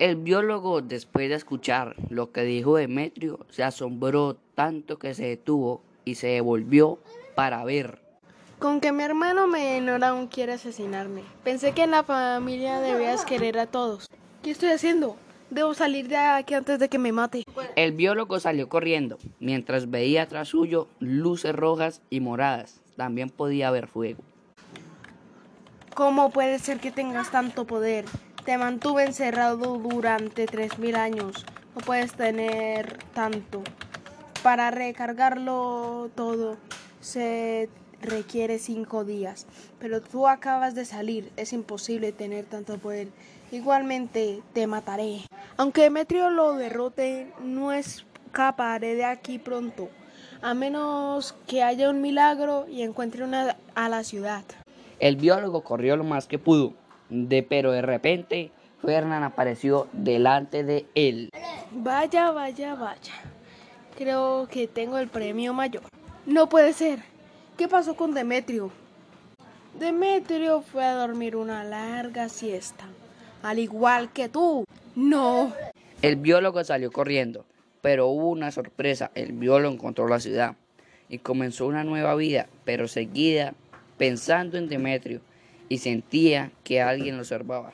El biólogo, después de escuchar lo que dijo Demetrio, se asombró tanto que se detuvo y se devolvió para ver. Con que mi hermano menor aún quiere asesinarme. Pensé que en la familia debías querer a todos. ¿Qué estoy haciendo? Debo salir de aquí antes de que me mate. El biólogo salió corriendo, mientras veía tras suyo luces rojas y moradas. También podía ver fuego. ¿Cómo puede ser que tengas tanto poder? Te mantuve encerrado durante tres mil años. No puedes tener tanto. Para recargarlo todo se requiere cinco días. Pero tú acabas de salir. Es imposible tener tanto poder. Igualmente te mataré. Aunque Demetrio lo derrote, no escaparé de aquí pronto. A menos que haya un milagro y encuentre una a la ciudad. El biólogo corrió lo más que pudo, de, pero de repente Fernán apareció delante de él. Vaya, vaya, vaya. Creo que tengo el premio mayor. No puede ser. ¿Qué pasó con Demetrio? Demetrio fue a dormir una larga siesta, al igual que tú. No. El biólogo salió corriendo, pero hubo una sorpresa. El biólogo encontró la ciudad y comenzó una nueva vida, pero seguida pensando en Demetrio y sentía que alguien lo observaba.